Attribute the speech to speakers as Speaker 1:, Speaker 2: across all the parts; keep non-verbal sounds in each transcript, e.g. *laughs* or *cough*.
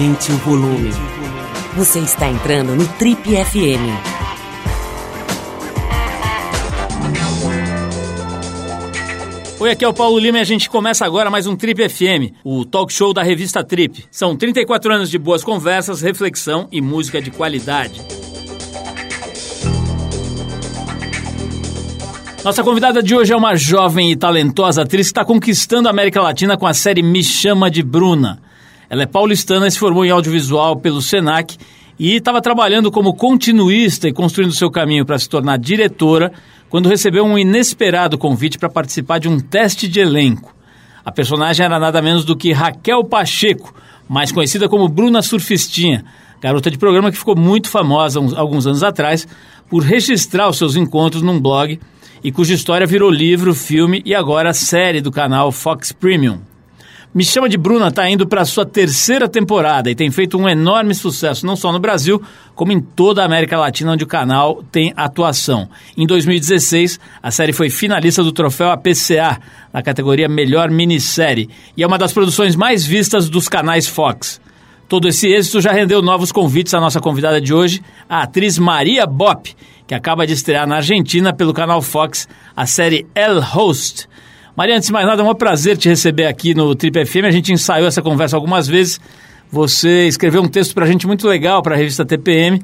Speaker 1: Aumente o volume. Você está entrando no Trip FM.
Speaker 2: Oi, aqui é o Paulo Lima e a gente começa agora mais um Trip FM, o talk show da revista Trip. São 34 anos de boas conversas, reflexão e música de qualidade. Nossa convidada de hoje é uma jovem e talentosa atriz que está conquistando a América Latina com a série Me Chama de Bruna. Ela é paulistana se formou em audiovisual pelo SENAC e estava trabalhando como continuista e construindo seu caminho para se tornar diretora quando recebeu um inesperado convite para participar de um teste de elenco. A personagem era nada menos do que Raquel Pacheco, mais conhecida como Bruna Surfistinha, garota de programa que ficou muito famosa uns, alguns anos atrás por registrar os seus encontros num blog e cuja história virou livro, filme e agora série do canal Fox Premium. Me Chama de Bruna está indo para sua terceira temporada e tem feito um enorme sucesso, não só no Brasil, como em toda a América Latina, onde o canal tem atuação. Em 2016, a série foi finalista do troféu APCA, na categoria Melhor Minissérie, e é uma das produções mais vistas dos canais Fox. Todo esse êxito já rendeu novos convites à nossa convidada de hoje, a atriz Maria Bop, que acaba de estrear na Argentina pelo canal Fox a série El Host. Maria, antes de mais nada, é um prazer te receber aqui no Trip FM. A gente ensaiou essa conversa algumas vezes. Você escreveu um texto para a gente muito legal para a revista TPM.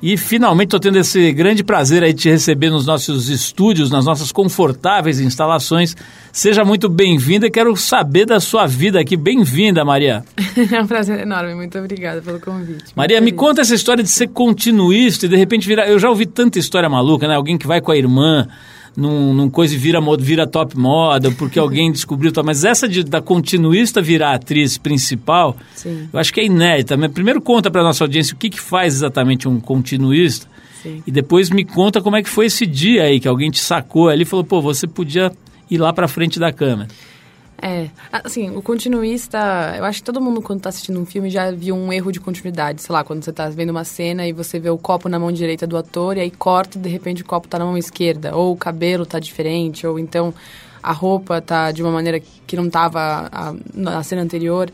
Speaker 2: E finalmente estou tendo esse grande prazer aí de te receber nos nossos estúdios, nas nossas confortáveis instalações. Seja muito bem-vinda e quero saber da sua vida aqui. Bem-vinda, Maria. *laughs*
Speaker 3: É um prazer enorme, muito obrigada pelo convite.
Speaker 2: Maria, me conta essa história de ser continuista e de repente virar. Eu já ouvi tanta história maluca, né? Alguém que vai com a irmã num, num coisa e vira, vira top moda, porque *laughs* alguém descobriu. Mas essa de, da continuista virar atriz principal, Sim. eu acho que é inédita. Primeiro conta para nossa audiência o que, que faz exatamente um continuista. Sim. E depois me conta como é que foi esse dia aí, que alguém te sacou ali e falou, pô, você podia ir lá para frente da câmera.
Speaker 3: É, assim, o continuista, eu acho que todo mundo quando está assistindo um filme já viu um erro de continuidade, sei lá, quando você está vendo uma cena e você vê o copo na mão direita do ator e aí corta e de repente o copo está na mão esquerda, ou o cabelo está diferente, ou então a roupa está de uma maneira que não estava na cena anterior.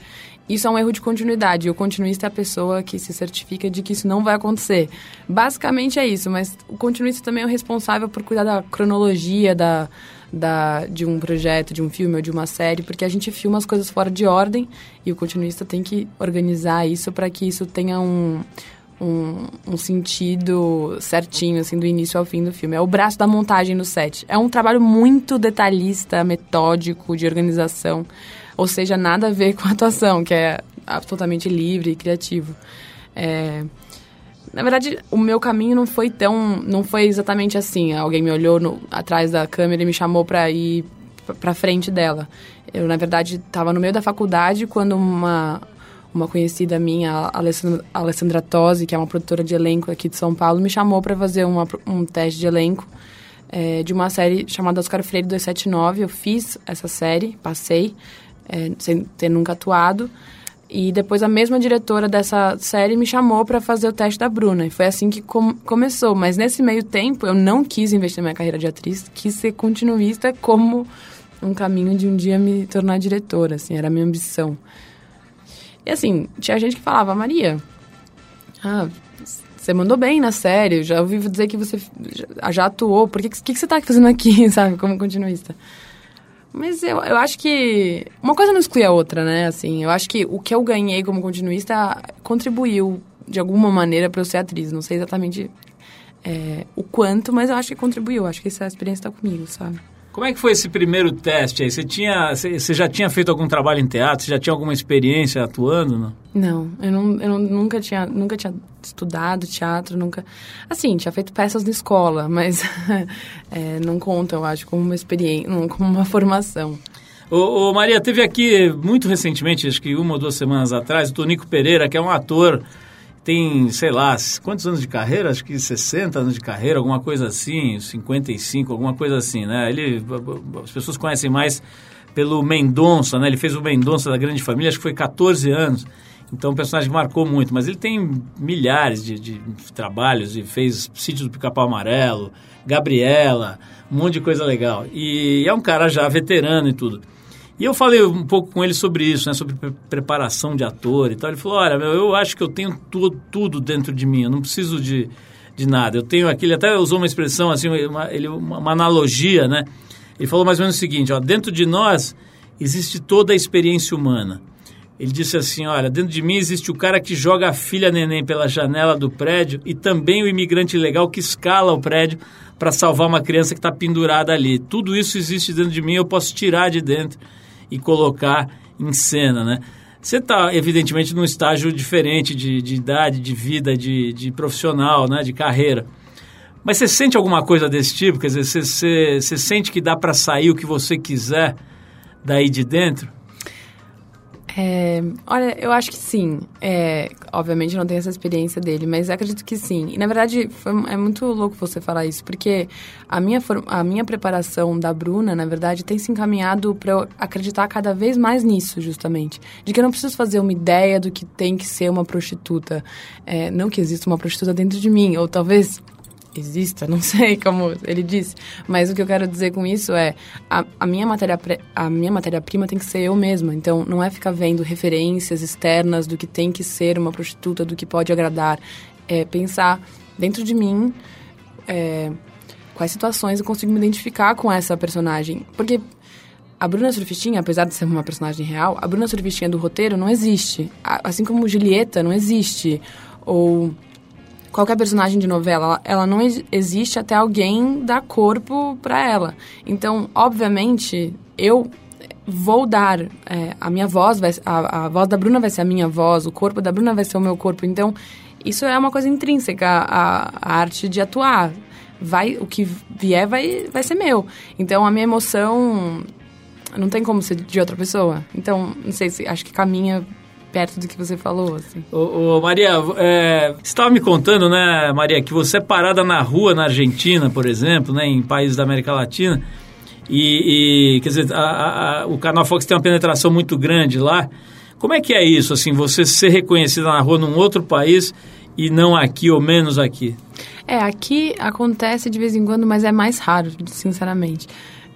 Speaker 3: Isso é um erro de continuidade. E o continuista é a pessoa que se certifica de que isso não vai acontecer. Basicamente é isso, mas o continuista também é o responsável por cuidar da cronologia, da, da, de um projeto, de um filme ou de uma série, porque a gente filma as coisas fora de ordem e o continuista tem que organizar isso para que isso tenha um, um, um, sentido certinho, assim, do início ao fim do filme. É o braço da montagem no set. É um trabalho muito detalhista, metódico, de organização. Ou seja, nada a ver *laughs* com a atuação, que é absolutamente livre e criativo. É, na verdade, o meu caminho não foi tão. Não foi exatamente assim. Alguém me olhou no, atrás da câmera e me chamou para ir para frente dela. Eu, na verdade, estava no meio da faculdade quando uma, uma conhecida minha, a Alessandra, Alessandra Tosi, que é uma produtora de elenco aqui de São Paulo, me chamou para fazer uma, um teste de elenco é, de uma série chamada Oscar Freire 279. Eu fiz essa série, passei, é, sem ter nunca atuado. E depois a mesma diretora dessa série me chamou para fazer o teste da Bruna. E foi assim que com começou. Mas nesse meio tempo eu não quis investir na minha carreira de atriz, quis ser continuista como um caminho de um dia me tornar diretora, assim, era a minha ambição. E assim, tinha gente que falava, Maria, ah, você mandou bem na série, já ouvi dizer que você já, atuou, por que, que, que você está fazendo aqui, *laughs* sabe, como continuista? Mas eu, eu acho que uma coisa não exclui a outra, né? Assim, eu acho que o que eu ganhei como continuista contribuiu de alguma maneira para eu ser atriz. Não sei exatamente é, o quanto, mas eu acho que contribuiu. Acho que essa experiência está comigo, sabe?
Speaker 2: Como é que foi esse primeiro teste aí? Você, tinha, você já tinha feito algum trabalho em teatro? Você já tinha alguma experiência atuando? Não,
Speaker 3: não eu, não, eu não, nunca, tinha, nunca tinha estudado teatro, nunca... Assim, tinha feito peças na escola, mas *laughs* é, não conta, eu acho, como uma experiência, como uma formação.
Speaker 2: Ô, ô, Maria, teve aqui muito recentemente, acho que uma ou duas semanas atrás, o Tonico Pereira, que é um ator tem, sei lá, quantos anos de carreira? Acho que 60 anos de carreira, alguma coisa assim, 55, alguma coisa assim, né? Ele, as pessoas conhecem mais pelo Mendonça, né? Ele fez o Mendonça da Grande Família, acho que foi 14 anos. Então o personagem marcou muito, mas ele tem milhares de, de trabalhos e fez Sítio do Pica-Pau Amarelo, Gabriela, um monte de coisa legal. E é um cara já veterano e tudo. E eu falei um pouco com ele sobre isso, né, sobre pre preparação de ator e tal. Ele falou, olha, meu, eu acho que eu tenho tudo, tudo dentro de mim, eu não preciso de, de nada. Eu tenho aquele, até usou uma expressão assim, uma, ele, uma, analogia, né? Ele falou mais ou menos o seguinte, ó, dentro de nós existe toda a experiência humana. Ele disse assim: Olha, dentro de mim existe o cara que joga a filha neném pela janela do prédio e também o imigrante ilegal que escala o prédio para salvar uma criança que está pendurada ali. Tudo isso existe dentro de mim, eu posso tirar de dentro e colocar em cena, né? Você está, evidentemente, num estágio diferente de, de idade, de vida, de, de, profissional, né? de carreira. Mas você sente alguma coisa desse tipo? Quer dizer, você, você, você sente que dá para sair o que você quiser daí de dentro?
Speaker 3: É, olha, eu acho que sim. É, obviamente não tenho essa experiência dele, mas acredito que sim. E na verdade foi, é muito louco você falar isso, porque a minha, a minha preparação da Bruna, na verdade, tem se encaminhado para eu acreditar cada vez mais nisso, justamente. De que eu não preciso fazer uma ideia do que tem que ser uma prostituta. É, não que exista uma prostituta dentro de mim, ou talvez exista, não sei como ele disse, mas o que eu quero dizer com isso é a, a minha matéria a minha matéria prima tem que ser eu mesma. Então não é ficar vendo referências externas do que tem que ser uma prostituta, do que pode agradar, é pensar dentro de mim é, quais situações eu consigo me identificar com essa personagem, porque a Bruna Surfistinha, apesar de ser uma personagem real, a Bruna Surfistinha do roteiro não existe. Assim como Julieta não existe. Ou qualquer personagem de novela, ela, não existe até alguém dar corpo para ela. Então, obviamente, eu vou dar é, a minha voz, vai, a, a voz da Bruna vai ser a minha voz, o corpo da Bruna vai ser o meu corpo. Então, isso é uma coisa intrínseca, a, a arte de atuar. Vai, o que vier vai, vai ser meu. Então, a minha emoção não tem como ser de outra pessoa. Então, não sei se acho que caminha perto do que você falou, assim.
Speaker 2: Ô, ô Maria, é, você estava me contando, né, Maria, que você é parada na rua na Argentina, por exemplo, né, em países da América Latina, e, e quer dizer, a, a, o canal Fox tem uma penetração muito grande lá. Como é que é isso, assim, você ser reconhecida na rua num outro país e não aqui ou menos aqui?
Speaker 3: É, aqui acontece de vez em quando, mas é mais raro, sinceramente.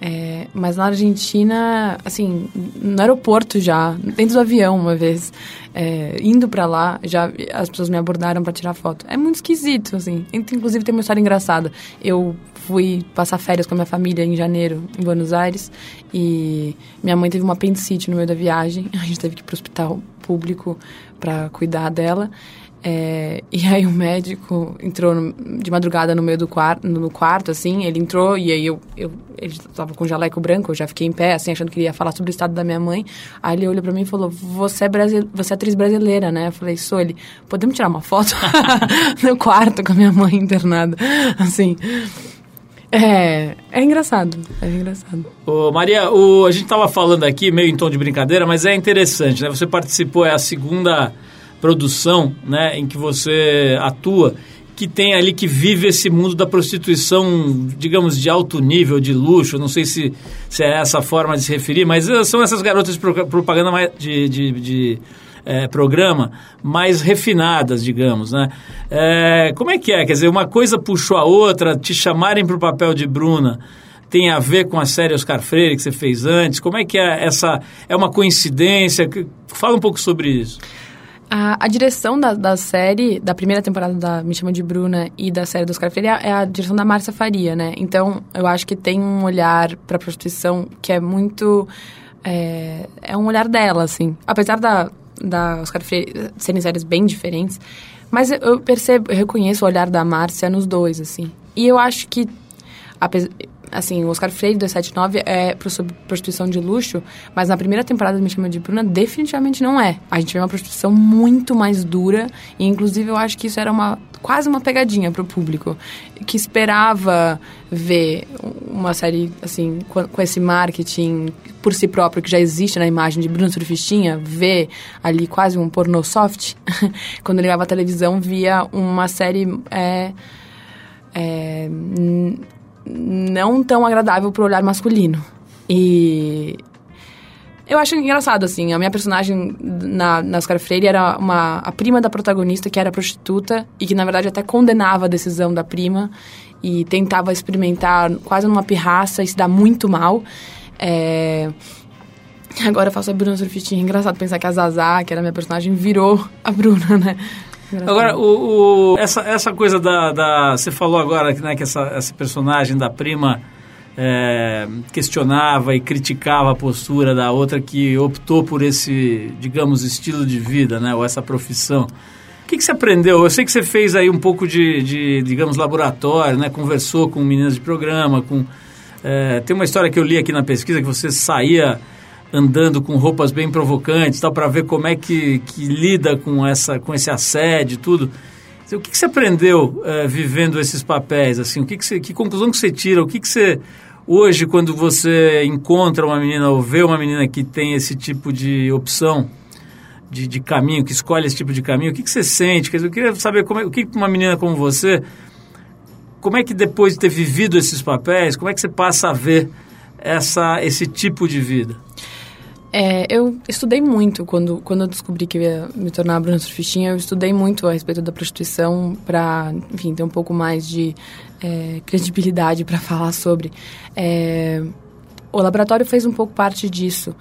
Speaker 3: É, mas na Argentina, assim, no aeroporto já, dentro do avião uma vez, é, indo para lá, já as pessoas me abordaram para tirar foto. É muito esquisito, assim. Inclusive tem uma história engraçada. Eu fui passar férias com a minha família em janeiro, em Buenos Aires, e minha mãe teve uma apendicite no meio da viagem. *laughs* A gente teve que ir pro hospital público para cuidar dela. É, e aí o médico entrou no, de madrugada no meio do quarto, no quarto, assim, ele entrou e aí eu, eu ele estava com jaleco branco, eu já fiquei em pé, assim, achando que ele ia falar sobre o estado da minha mãe. Aí ele olhou para mim e falou: "Você é brasile... você é atriz brasileira, né?" Eu falei: "Sou ele. Podemos tirar uma foto *laughs* no quarto com a minha mãe internada?" *laughs* Assim. É, é engraçado, é engraçado.
Speaker 2: Ô, Maria, o, a gente estava falando aqui, meio em tom de brincadeira, mas é interessante, né? Você participou, é a segunda produção né, em que você atua, que tem ali, que vive esse mundo da prostituição, digamos, de alto nível, de luxo, não sei se, se é essa forma de se referir, mas eh, são essas garotas de propaganda de, de, de é, programa mais refinadas, digamos, né? É, como é que é? Quer dizer, uma coisa puxou a outra, te chamarem para o papel de Bruna, tem a ver com a série Oscar Freire que você fez antes? Como é que é essa... É uma coincidência? Fala um pouco sobre isso.
Speaker 3: A, a direção da, da, série, da primeira temporada da Me Chama de Bruna e da série do Oscar Freire é a direção da Márcia Faria, né? Então, eu acho que tem um olhar para a prostituição que é muito... É, é, um olhar dela, assim. Apesar da, da Oscar Freire serem séries bem diferentes, mas eu percebo, eu reconheço o olhar da Márcia nos dois, assim. E eu acho que assim, o Oscar Freire 279 é sobre prostituição de luxo, mas na primeira temporada do Me Chama de Bruna definitivamente não é. A gente vê uma prostituição muito mais dura e inclusive eu acho que isso era uma quase uma pegadinha para o público que esperava ver uma série assim com, com, esse marketing por si próprio que já existe na imagem de Bruno Surfistinha, ver ali quase um porno soft *laughs* quando ligava a televisão via uma série é, é, não tão agradável pro olhar masculino. E eu acho engraçado, assim, a minha personagem na, na Oscar Freire era uma, a prima da protagonista, que era prostituta, e que, na verdade, até condenava a decisão da prima, e tentava experimentar quase numa pirraça e se dar muito mal. É... Agora eu faço a Bruna Surfistinha. Engraçado pensar que a Zazá, que era minha personagem, virou a Bruna, né?
Speaker 2: Agora, o, o- essa, essa coisa da, da- Você falou agora né, que essa, essa personagem da prima é, questionava e criticava a postura da outra que optou por esse, digamos, estilo de vida, né? Ou essa profissão. O que, que você aprendeu? Eu sei que você fez aí um pouco de, de, digamos, laboratório, né? Conversou com meninas de programa, com... é, tem uma história que eu li aqui na pesquisa que você saía andando com roupas bem provocantes, tal, para ver como é que, que lida com essa, com esse assédio, tudo. O que, que você aprendeu eh, vivendo esses papéis? Assim, o que, que, você, que conclusão que você tira? O que, que você hoje, quando você encontra uma menina ou vê uma menina que tem esse tipo de opção de, de caminho, que escolhe esse tipo de caminho, o que, que você sente? Quer dizer, eu queria saber como é, o que uma menina como você, como é que depois de ter vivido esses papéis, como é que você passa a ver essa, esse tipo de vida?
Speaker 3: É, eu estudei muito quando, quando eu descobri que ia me tornar Bruna Surfistinha. Eu estudei muito a respeito da prostituição para, ter um pouco mais de é, credibilidade para falar sobre. É, o laboratório fez um pouco parte disso.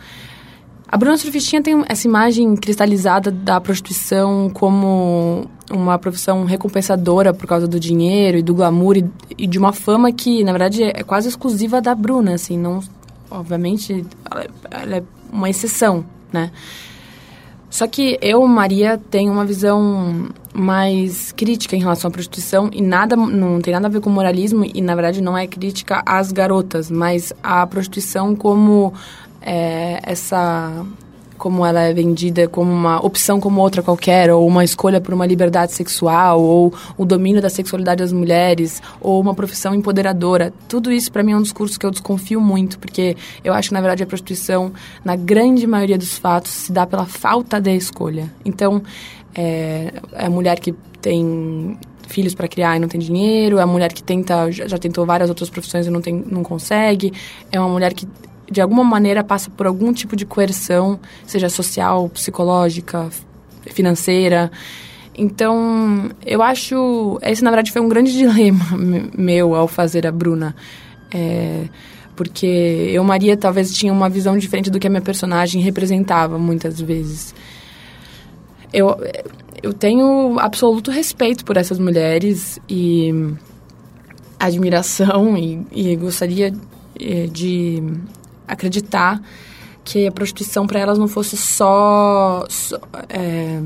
Speaker 3: A Bruna Surfistinha tem essa imagem cristalizada da prostituição como uma profissão recompensadora por causa do dinheiro e do glamour e, e de uma fama que, na verdade, é quase exclusiva da Bruna, assim, não... Obviamente, ela, ela é uma exceção, né? Só que eu, Maria, tenho uma visão mais crítica em relação à prostituição e nada não tem nada a ver com moralismo e na verdade não é crítica às garotas, mas à prostituição como é, essa como ela é vendida como uma opção como outra qualquer, ou uma escolha por uma liberdade sexual, ou o domínio da sexualidade das mulheres, ou uma profissão empoderadora. Tudo isso, para mim, é um discurso que eu desconfio muito, porque eu acho que, na verdade, a prostituição, na grande maioria dos fatos, se dá pela falta de escolha. Então, é, é a mulher que tem filhos para criar e não tem dinheiro, é a mulher que tenta já, tentou várias outras profissões e não, tem, não consegue, é uma mulher que de alguma maneira passa por algum tipo de coerção, seja social, psicológica, financeira. Então, eu acho. Esse, na verdade, foi um grande *laughs* dilema meu ao fazer a Bruna. É, porque eu, Maria, talvez tinha uma visão diferente do que a minha personagem representava muitas vezes. Eu, eu tenho absoluto respeito por essas mulheres e admiração e, e gostaria de acreditar que a prostituição para elas não fosse só só, é,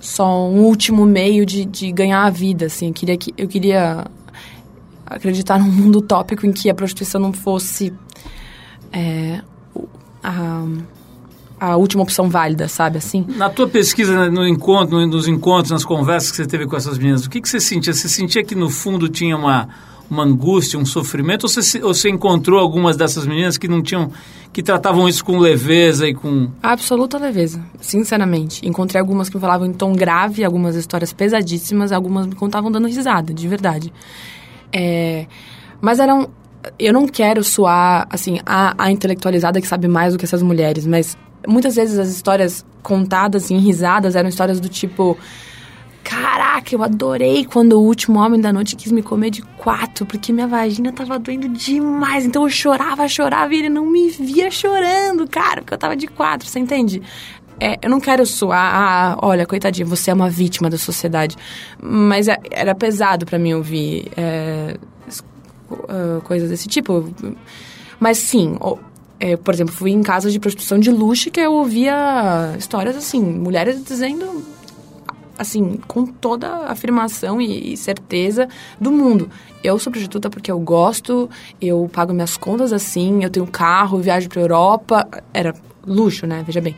Speaker 3: só um último meio de, de ganhar a vida assim. Eu queria que eu queria acreditar num mundo utópico em que a prostituição não fosse é, a, a última opção válida sabe assim?
Speaker 2: Na tua pesquisa no encontro nos encontros nas conversas que você teve com essas meninas o que que você sentia? Você sentia que no fundo tinha uma uma angústia, um sofrimento, ou você, ou você encontrou algumas dessas meninas que não tinham, que tratavam isso com leveza e com...
Speaker 3: Absoluta leveza, sinceramente. Encontrei algumas que me falavam em tom grave, algumas histórias pesadíssimas, algumas me contavam dando risada, de verdade. É, mas eram... Eu não quero soar, assim, a, a intelectualizada que sabe mais do que essas mulheres, mas muitas vezes as histórias contadas em risadas eram histórias do tipo... Caraca, eu adorei quando o último homem da noite quis me comer de quatro, porque minha vagina tava doendo demais. Então eu chorava, chorava e ele não me via chorando, cara, porque eu tava de quatro, você entende? É, eu não quero soar, ah, olha, coitadinha, você é uma vítima da sociedade. Mas é, era pesado para mim ouvir é, coisas desse tipo. Mas sim, é, por exemplo, fui em casas de prostituição de luxo que eu ouvia histórias assim, mulheres dizendo assim, com toda a afirmação e, certeza do mundo. Eu sou prostituta porque eu gosto, eu pago minhas contas assim, eu tenho carro, viajo pra Europa. Era luxo, né? Veja bem.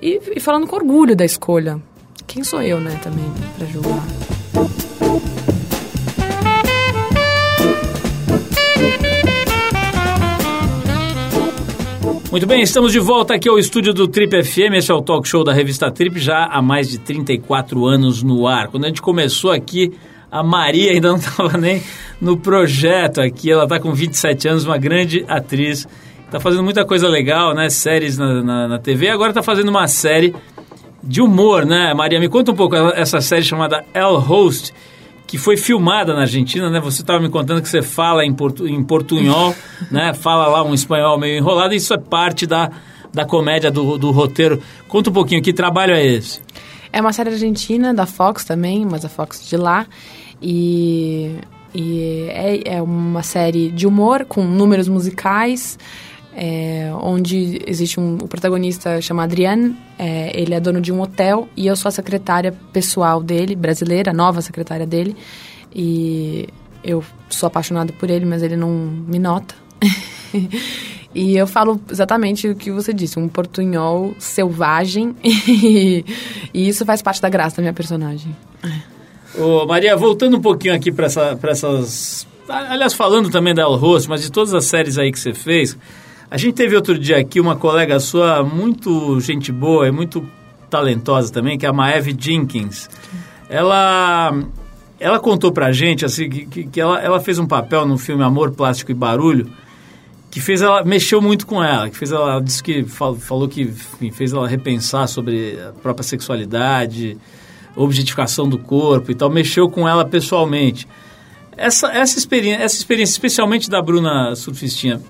Speaker 3: E, e falando com orgulho da escolha. Quem sou eu, né, também, pra julgar?
Speaker 2: Muito bem, estamos de volta aqui ao estúdio do Trip FM. Esse é o talk show da revista Trip, já há mais de 34 anos no ar. Quando a gente começou aqui, a Maria ainda não *laughs* estava nem no projeto aqui. Ela está com 27 anos, uma grande atriz. Está fazendo muita coisa legal, né? Séries na, na, na TV. Agora está fazendo uma série de humor, né? Maria, me conta um pouco essa série chamada El Host que foi filmada na Argentina, né? Você estava me contando que você fala em, portu, em portunhol, *laughs* né? Fala lá um espanhol meio enrolado, isso é parte da, da comédia, do, do roteiro. Conta um pouquinho, que trabalho é esse?
Speaker 3: É uma série argentina, da Fox também, mas a Fox de lá. E, e é, é uma série de humor com números musicais. É, onde existe um protagonista chama Adriano, é, ele é dono de um hotel e eu sou a secretária pessoal dele, brasileira, nova secretária dele. E eu sou apaixonada por ele, mas ele não me nota. *laughs* e eu falo exatamente o que você disse, um portunhol selvagem. *laughs* e, isso faz parte da graça da minha personagem.
Speaker 2: Ô, Maria, voltando um pouquinho aqui para essa, essas. Aliás, falando também da El Rosto, mas de todas as séries aí que você fez, a gente teve outro dia aqui uma colega sua muito gente boa e muito talentosa também, que é a Maeve Jenkins. Ela ela contou pra gente assim que, que ela, ela fez um papel no filme Amor, Plástico e Barulho que fez ela mexeu muito com ela, que fez ela, ela disse que falou que enfim, fez ela repensar sobre a própria sexualidade, objetificação do corpo e tal, mexeu com ela pessoalmente. Essa, essa, experiência, essa experiência, especialmente da Bruna Surfistinha,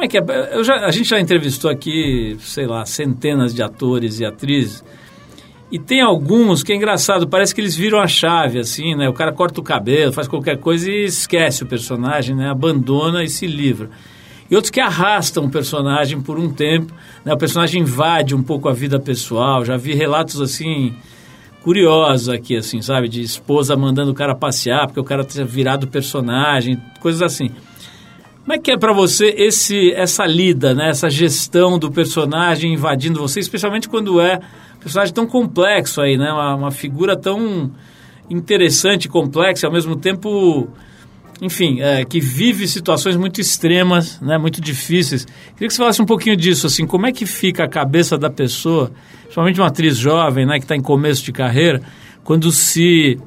Speaker 2: como é que é? Já, a gente já entrevistou aqui, sei lá, centenas de atores e atrizes. E tem alguns que é engraçado, parece que eles viram a chave, assim, né? O cara corta o cabelo, faz qualquer coisa e esquece o personagem, né? Abandona e se livra. E outros que arrastam o personagem por um tempo, né? O personagem invade um pouco a vida pessoal. Já vi relatos, assim, curiosos aqui, assim, sabe? De esposa mandando o cara passear porque o cara tinha virado personagem, coisas assim. Como é que é para você esse, essa lida, né? essa gestão do personagem invadindo você, especialmente quando é personagem tão complexo aí, né? Uma, uma figura tão interessante, complexa, ao mesmo tempo, enfim, é, que vive situações muito extremas, né? Muito difíceis. Queria que você falasse um pouquinho disso, assim, como é que fica a cabeça da pessoa, principalmente uma atriz jovem, né? Que está em começo de carreira, quando se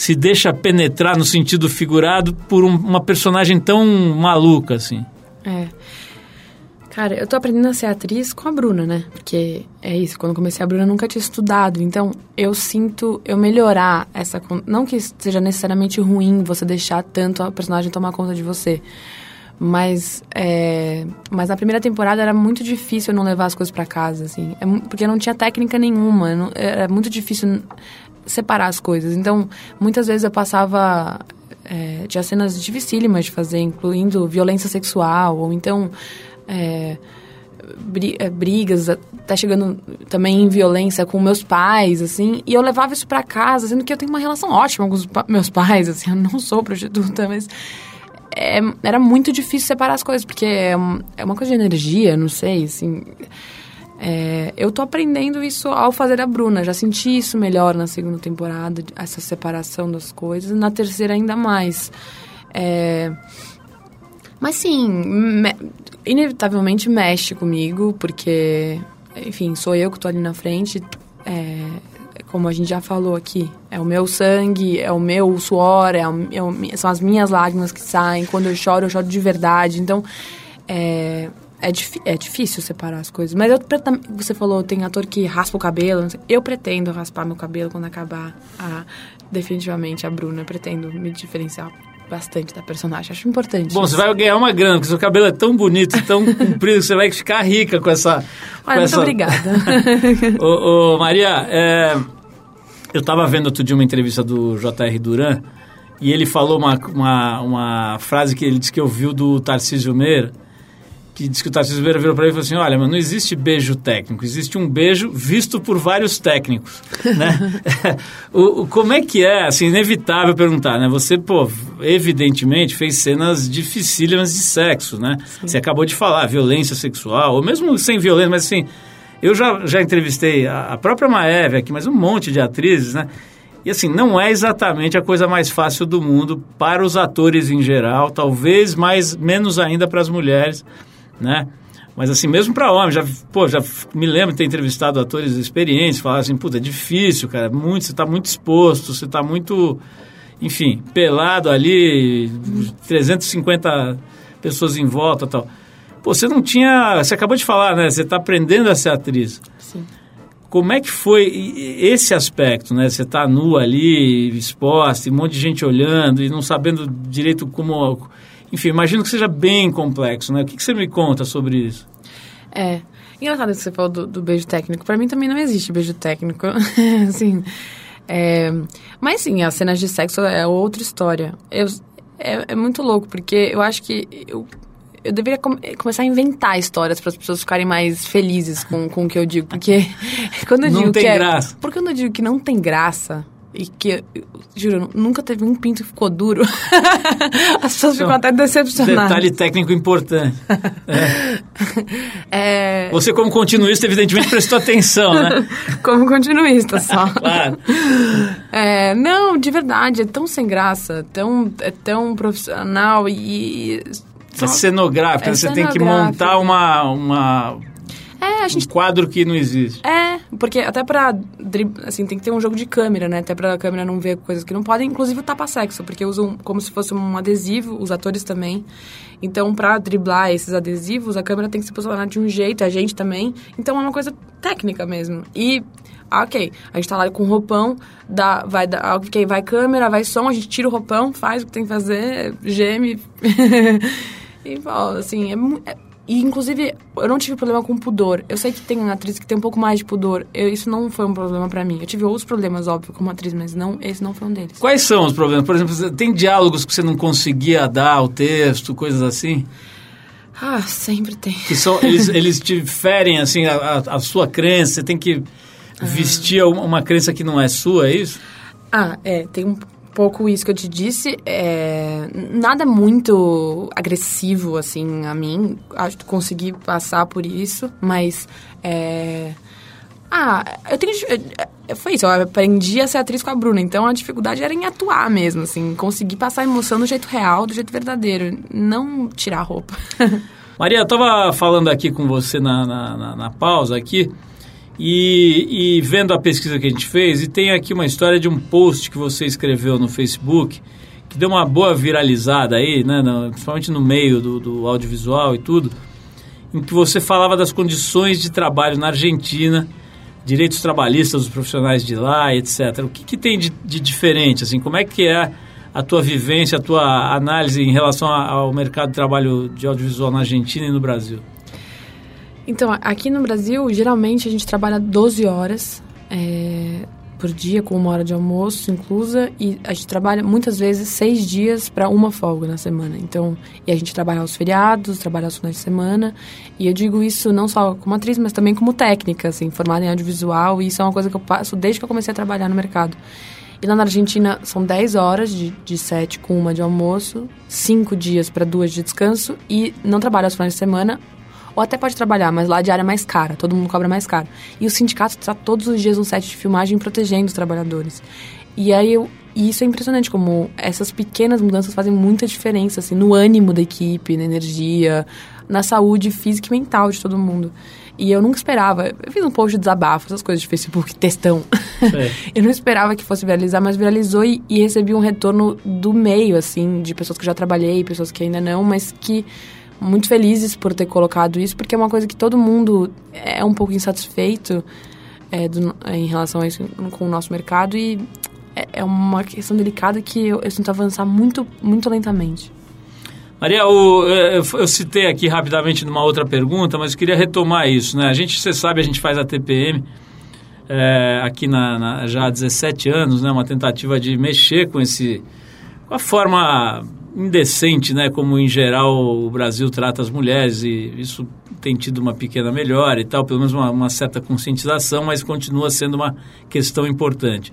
Speaker 2: se deixa penetrar no sentido figurado por um, uma personagem tão maluca, assim.
Speaker 3: É. Cara, eu tô aprendendo a ser atriz com a Bruna, né? Porque é isso, quando comecei a Bruna eu nunca tinha estudado. Então, eu sinto eu melhorar essa. Não que seja necessariamente ruim você deixar tanto a personagem tomar conta de você. Mas, é, mas na primeira temporada era muito difícil eu não levar as coisas para casa, assim. É, porque não tinha técnica nenhuma. Não, era muito difícil separar as coisas. Então, muitas vezes eu passava. É, tinha cenas dificílimas de fazer, incluindo violência sexual, ou então é, é, brigas, tá chegando também em violência com meus pais, assim, e eu levava isso para casa, sendo que eu tenho uma relação ótima com os meus pais, assim, eu não sou prostituta, mas é, era muito difícil separar as coisas, porque é, é uma coisa de energia, não sei, assim. É, eu tô aprendendo isso ao fazer a Bruna, já senti isso melhor na segunda temporada, essa separação das coisas, na terceira ainda mais. É, mas sim, me, inevitavelmente mexe comigo, porque, enfim, sou eu que estou ali na frente. É, como a gente já falou aqui, é o meu sangue, é o meu suor, é, o, é o, são as minhas lágrimas que saem. Quando eu choro, eu choro de verdade. Então, é, é, é difícil separar as coisas. Mas eu, você falou, tem ator que raspa o cabelo. Eu pretendo raspar meu cabelo quando acabar a, definitivamente a Bruna. Eu pretendo me diferenciar bastante da personagem. Acho importante.
Speaker 2: Bom, isso. você vai ganhar uma grana, porque seu cabelo é tão bonito, tão *laughs* comprido, que você vai ficar rica com essa. Olha,
Speaker 3: com muito
Speaker 2: essa...
Speaker 3: obrigada. *laughs*
Speaker 2: ô, ô, Maria, é... eu estava vendo outro dia uma entrevista do J.R. Duran e ele falou uma, uma, uma frase que ele disse que ouviu do Tarcísio Meira que diz que o Tarcísio Meira virou para ele e falou assim, olha, mas não existe beijo técnico, existe um beijo visto por vários técnicos, né? *laughs* o, o, como é que é, assim, inevitável perguntar, né? Você, pô, evidentemente fez cenas dificílimas de sexo, né? Sim. Você acabou de falar, violência sexual, ou mesmo sem violência, mas assim, eu já, já entrevistei a, a própria Maeve aqui, mas um monte de atrizes, né? E assim, não é exatamente a coisa mais fácil do mundo para os atores em geral, talvez mais menos ainda para as mulheres né? Mas assim, mesmo para homem, já, pô, já me lembro de ter entrevistado atores experientes, falar assim, puta, é difícil, cara, muito, você está muito exposto, você está muito, enfim, pelado ali, 350 pessoas em volta tal. Pô, você não tinha, você acabou de falar, né? Você está aprendendo a ser atriz.
Speaker 3: Sim.
Speaker 2: Como é que foi esse aspecto, né? Você está nua ali, exposta, e um monte de gente olhando e não sabendo direito como enfim, imagino que seja bem complexo, né? O que, que você me conta sobre isso?
Speaker 3: É, Engraçado que você falou do, do beijo técnico. Pra mim também não existe beijo técnico. *laughs* assim. É, mas sim, as cenas de sexo é outra história. Eu, é, é muito louco, porque eu acho que eu, eu deveria com, começar a inventar histórias para as pessoas ficarem mais felizes com, com o que eu digo. Porque *laughs* quando eu
Speaker 2: Não
Speaker 3: digo
Speaker 2: tem
Speaker 3: que é,
Speaker 2: graça.
Speaker 3: Porque quando eu digo que não tem graça. E que, juro, nunca teve um pinto que ficou duro. *laughs* As pessoas ficam até decepcionadas.
Speaker 2: Detalhe técnico importante. *laughs*
Speaker 3: É,
Speaker 2: Você, como continuista, evidentemente prestou atenção, né? *laughs*
Speaker 3: como continuista só.
Speaker 2: Claro.
Speaker 3: É, não, de verdade, é tão sem graça, tão, é tão profissional e.
Speaker 2: É
Speaker 3: só-
Speaker 2: cenográfica,
Speaker 3: É
Speaker 2: você tem que
Speaker 3: cenográfica.
Speaker 2: montar uma, uma,
Speaker 3: É, a
Speaker 2: um
Speaker 3: gente.
Speaker 2: quadro que não existe.
Speaker 3: É, porque até pra. Assim, tem que ter um jogo de câmera, né? Até pra câmera não ver coisas que não podem, inclusive o tapa-sexo, porque usam como se fosse um adesivo, os atores também. Então, pra driblar esses adesivos, a câmera tem que se posicionar de um jeito, a gente também. Então, é uma coisa técnica mesmo. E. ah, Ok, a gente tá lá com roupão, dá, vai, dar, ok, vai câmera, vai som, a gente tira o roupão, faz o que tem que fazer, geme. *laughs* e, ó, assim, é, é- e, inclusive, eu não tive problema com pudor. Eu sei que tem atriz que tem um pouco mais de pudor. Eu- isso não foi um problema pra mim. Eu tive outros problemas, óbvio, como atriz, mas não, esse não foi um deles.
Speaker 2: Quais são os problemas? Por exemplo, tem diálogos que você não conseguia dar ao texto, coisas assim?
Speaker 3: Ah, sempre tem.
Speaker 2: Que são, eles, *laughs* eles te ferem, assim, a, a- sua crença, você tem que vestir uma, uma crença que não é sua, é isso?
Speaker 3: Ah, é, tem um pouco isso que eu te disse. É, nada muito agressivo, assim, a mim. Acho que consegui passar por isso, mas. É, ah, eu tenho. é, Foi isso, eu aprendi a ser atriz com a Bruna, então a dificuldade era em atuar mesmo, assim, conseguir passar a emoção do jeito real, do jeito verdadeiro, não tirar a roupa. *laughs*
Speaker 2: Maria, eu estava falando aqui com você na, na, na- na pausa aqui e, e vendo a pesquisa que a gente fez e tem aqui uma história de um post que você escreveu no Facebook que deu uma boa viralizada aí, né, no- principalmente no meio do, do audiovisual e tudo, em que você falava das condições de trabalho na Argentina, direitos trabalhistas dos profissionais de lá, etc. O que, que tem de, de diferente? Assim, como é que é a tua vivência, a tua análise em relação ao mercado de trabalho de audiovisual na Argentina e no Brasil?
Speaker 3: Então, aqui no Brasil, geralmente a gente trabalha 12 horas é, por dia, com uma hora de almoço inclusa, e a gente trabalha muitas vezes seis dias para uma folga na semana. Então, e a gente trabalha aos feriados, trabalha aos finais de semana, e eu digo isso não só como atriz, mas também como técnica, assim, formada em audiovisual, e isso é uma coisa que eu passo desde que eu comecei a trabalhar no mercado. E lá na Argentina são 10 horas de, de 7 com uma de almoço, 5 dias para duas de descanso e não trabalha aos finais de semana, ou até pode trabalhar, mas lá a diária é mais cara, todo mundo cobra mais caro. E o sindicato está todos os dias no set de filmagem protegendo os trabalhadores. E aí eu, e isso é impressionante como essas pequenas mudanças fazem muita diferença assim no ânimo da equipe, na energia, na saúde física e mental de todo mundo. E eu nunca esperava. Eu fiz um post de desabafo, essas coisas de Facebook, textão.
Speaker 2: Sei. *laughs*
Speaker 3: eu não esperava que fosse viralizar, mas viralizou e, e recebi um retorno do meio, assim, de pessoas que já trabalhei, pessoas que ainda não, mas que muito felizes por ter colocado isso, porque é uma coisa que todo mundo é um pouco insatisfeito é, do- em relação a isso com o nosso mercado e é, é uma questão delicada que eu, eu sinto avançar muito, muito lentamente.
Speaker 2: Maria, o- eu, eu citei aqui rapidamente numa outra pergunta, mas eu queria retomar isso. Né? A gente, você sabe, a gente faz a TPM é, aqui na, na- já há 17 anos, né? uma tentativa de mexer com esse com a forma indecente, né? como em geral o Brasil trata as mulheres e isso tem tido uma pequena melhora e tal, pelo menos uma, uma certa conscientização, mas continua sendo uma questão importante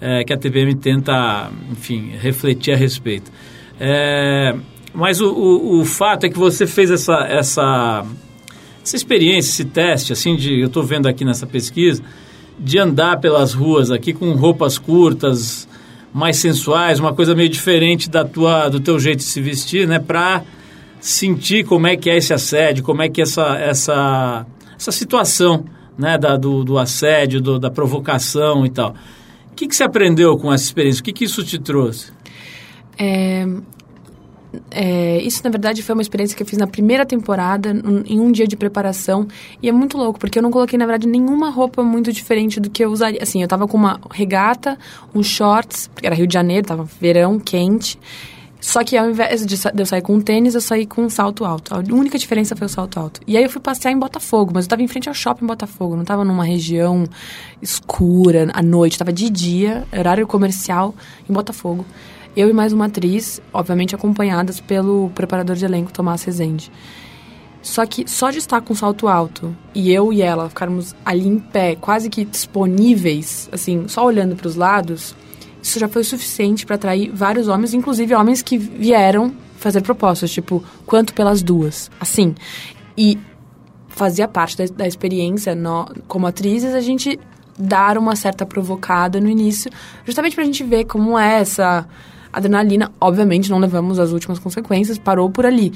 Speaker 2: é, que a TPM tenta, enfim, refletir a respeito. É, mas o, o, o fato é que você fez essa, essa, essa experiência, esse teste, assim, de, eu estou vendo aqui nessa pesquisa, de andar pelas ruas aqui com roupas curtas, mais sensuais, uma coisa meio diferente da tua, do teu jeito de se vestir, né? Para sentir como é que é esse assédio, como é que é essa, essa, essa situação, né? Da, do, do assédio, do, da provocação e tal. O que, que você aprendeu com essa experiência? O que, que isso te trouxe?
Speaker 3: É, é, isso, na verdade, foi uma experiência que eu fiz na primeira temporada, em um dia de preparação. E é muito louco, porque eu não coloquei, na verdade, nenhuma roupa muito diferente do que eu usaria. Assim, eu tava com uma regata, uns shorts, porque era Rio de Janeiro, tava verão, quente. Só que ao invés de, eu sair com tênis, eu saí com um salto alto. A única diferença foi o salto alto. E aí eu fui passear em Botafogo, mas eu tava em frente ao shopping Botafogo. Não tava numa região escura, à noite. Tava de dia, horário comercial, em Botafogo. Eu e mais uma atriz, obviamente acompanhadas pelo preparador de elenco, Tomás Rezende. Só que só de estar com salto alto e eu e ela ficarmos ali em pé, quase que disponíveis, assim, só olhando para os lados, isso já foi o suficiente para atrair vários homens, inclusive homens que vieram fazer propostas, tipo, quanto pelas duas. Assim. E fazia parte da, da experiência no, como atrizes a gente dar uma certa provocada no início, justamente pra gente ver como é essa adrenalina. Obviamente não levamos as últimas consequências, parou por ali.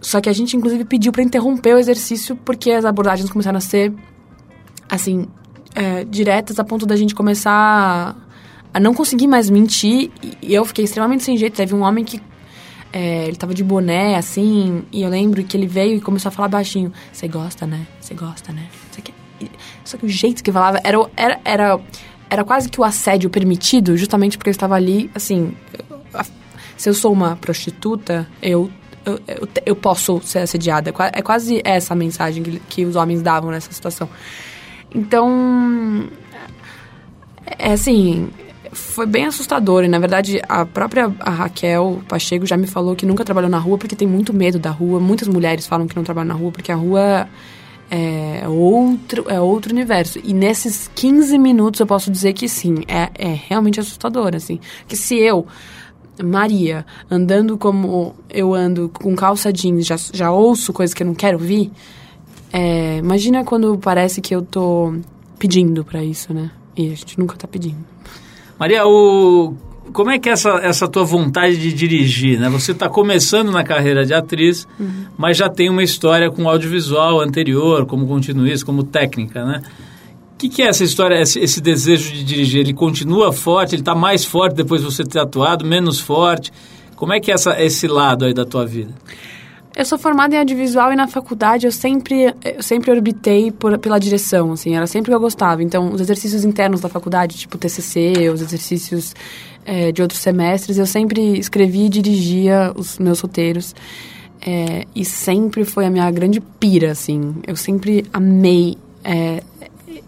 Speaker 3: Só que a gente, inclusive, pediu para interromper o exercício porque as abordagens começaram a ser, assim, é, diretas a ponto da gente começar a não conseguir mais mentir. E eu fiquei extremamente sem jeito. Teve um homem que. É, ele tava de boné, assim, e eu lembro que ele veio e começou a falar baixinho. Você gosta, né? Você gosta, né? Só que o jeito que falava era, era, era, era quase que o assédio permitido, justamente porque eu estava ali, assim. Se eu sou uma prostituta, eu eu, eu, eu, posso ser assediada. É, é quase essa a mensagem que, que os homens davam nessa situação. Então, é assim, foi bem assustador. E, na verdade, a própria a Raquel Pacheco já me falou que nunca trabalhou na rua porque tem muito medo da rua. Muitas mulheres falam que não trabalham na rua porque a rua é outro, é outro universo. E nesses 15 minutos eu posso dizer que sim, é, é realmente assustador, assim. Que se eu Maria, andando como eu ando com calça jeans, já, já ouço coisas que eu não quero ouvir. É, imagina quando parece que eu tô pedindo para isso, né? E a gente nunca tá pedindo.
Speaker 2: Maria, o, como é que é essa, essa tua vontade de dirigir, né? Você está começando na carreira de atriz, uhum. mas já tem uma história com audiovisual anterior, como continuista, como técnica, né? que, que é essa história, esse, esse, desejo de dirigir? Ele continua forte? Ele está mais forte depois de você ter atuado, menos forte? Como é que é essa, esse lado aí da tua vida?
Speaker 3: Eu sou formada em audiovisual e na faculdade eu sempre, eu sempre orbitei por, pela direção, assim, era sempre o que eu gostava. Então, os exercícios internos da faculdade, tipo TCC, os exercícios é, de outros semestres, eu sempre escrevi e dirigia os meus roteiros. É, e sempre foi a minha grande pira, assim. Eu sempre amei é,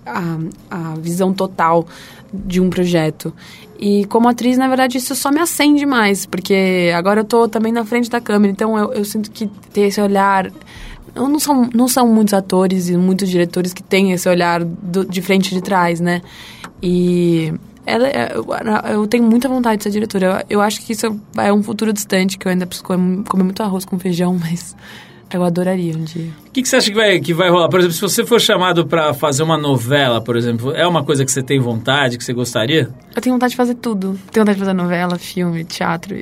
Speaker 3: a, a visão total de um projeto. E como atriz, na verdade, isso só me acende mais, porque agora eu tô também na frente da câmera, então eu, eu sinto que ter esse olhar. Não são, não são muitos atores e muitos diretores que têm esse olhar do, de frente e de trás, né? E ela, é, eu, eu tenho muita vontade de ser diretora. Eu, eu acho que isso é um futuro distante, que eu ainda preciso comer, comer muito arroz com feijão, *laughs* mas eu adoraria um dia.
Speaker 2: O que, que, você acha que vai, que vai rolar? Por exemplo, se você for chamado para fazer uma novela, por exemplo, é uma coisa que você tem vontade, que você gostaria?
Speaker 3: Eu tenho vontade de fazer tudo. Tenho vontade de fazer novela, filme, teatro.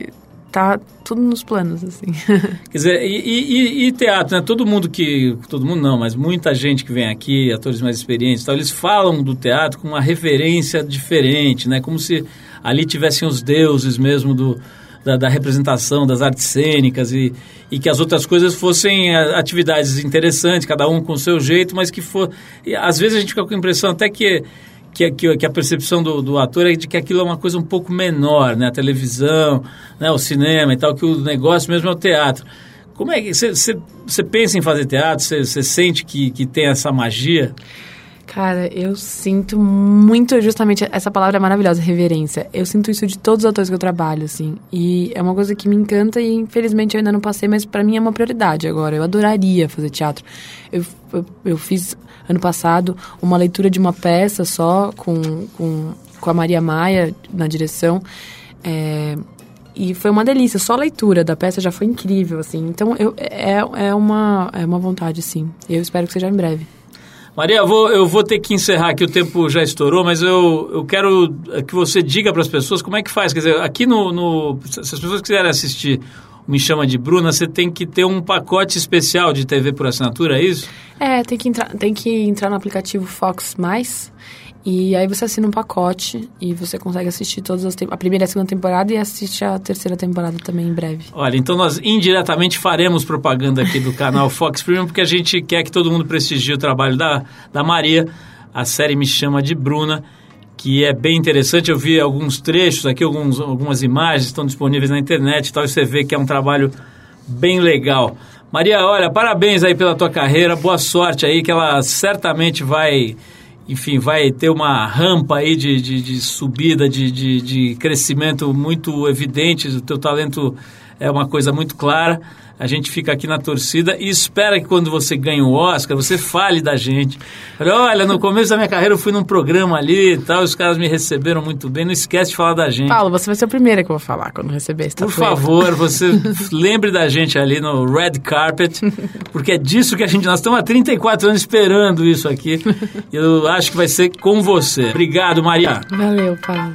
Speaker 3: Tá tudo nos planos, assim. *laughs*
Speaker 2: Quer dizer, e, e, e, teatro, né? Todo mundo que... Todo mundo não, mas muita gente que vem aqui, atores mais experientes tal, eles falam do teatro com uma referência diferente, né? Como se ali tivessem os deuses mesmo do da, da, representação, das artes cênicas e, e que as outras coisas fossem eh, atividades interessantes, cada um com o seu jeito, mas que for... às vezes a gente fica com a impressão até que que, que, que, a percepção do, do, ator é de que aquilo é uma coisa um pouco menor, né? A televisão, né? o cinema e tal, que o negócio mesmo é o teatro. Como é que você pensa em fazer teatro? Você sente que, que tem essa magia?
Speaker 3: Cara, eu sinto muito, justamente, essa palavra é maravilhosa, reverência. Eu sinto isso de todos os atores que eu trabalho, assim. E é uma coisa que me encanta e, infelizmente, eu ainda não passei, mas para mim é uma prioridade agora. Eu adoraria fazer teatro. Eu, eu, eu, fiz, ano passado, uma leitura de uma peça só, com, com, com a Maria Maia na direção. É, e foi uma delícia, só a leitura da peça já foi incrível, assim. Então, eu, é, é, uma, é uma vontade, sim. Eu espero que seja em breve.
Speaker 2: Maria, eu vou, eu vou ter que encerrar aqui, o tempo já estourou, mas eu, eu quero que você diga para as pessoas como é que faz. Quer dizer, aqui no, no. Se as pessoas quiserem assistir Me Chama de Bruna, você tem que ter um pacote especial de TV por assinatura, é isso?
Speaker 3: É, tem que entrar, tem que entrar no aplicativo Fox Mais e aí você assina um pacote e você consegue assistir todas as a primeira e a segunda temporada e assiste a terceira temporada também em breve.
Speaker 2: Olha, então nós indiretamente faremos propaganda aqui do canal *laughs* Fox Premium porque a gente quer que todo mundo prestigie o trabalho da, da Maria. A série Me Chama de Bruna que é bem interessante. Eu vi alguns trechos aqui, alguns, algumas imagens estão disponíveis na internet e tal, e você vê que é um trabalho bem legal. Maria, olha, parabéns aí pela tua carreira, boa sorte aí, que ela certamente vai, enfim, vai ter uma rampa aí de, de, de subida, de, de, de crescimento muito evidente, o teu talento é uma coisa muito clara. A gente fica aqui na torcida e espera que quando você ganhe o Oscar, você fale da gente. olha, no começo da minha carreira eu fui num programa ali e tal, os caras me receberam muito bem. Não esquece de falar da gente.
Speaker 3: Paulo, você vai ser a primeira que eu vou falar quando receber esse
Speaker 2: Por favor, *laughs* você lembre da gente ali no Red Carpet, porque é disso que a gente... Nós estamos há 34 anos esperando isso aqui. Eu acho que vai ser com você. Obrigado, Maria.
Speaker 3: Valeu, Paulo.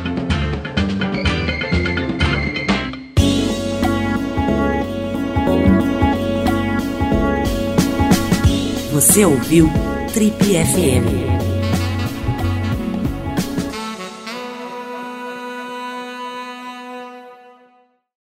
Speaker 1: Você ouviu Trip FM.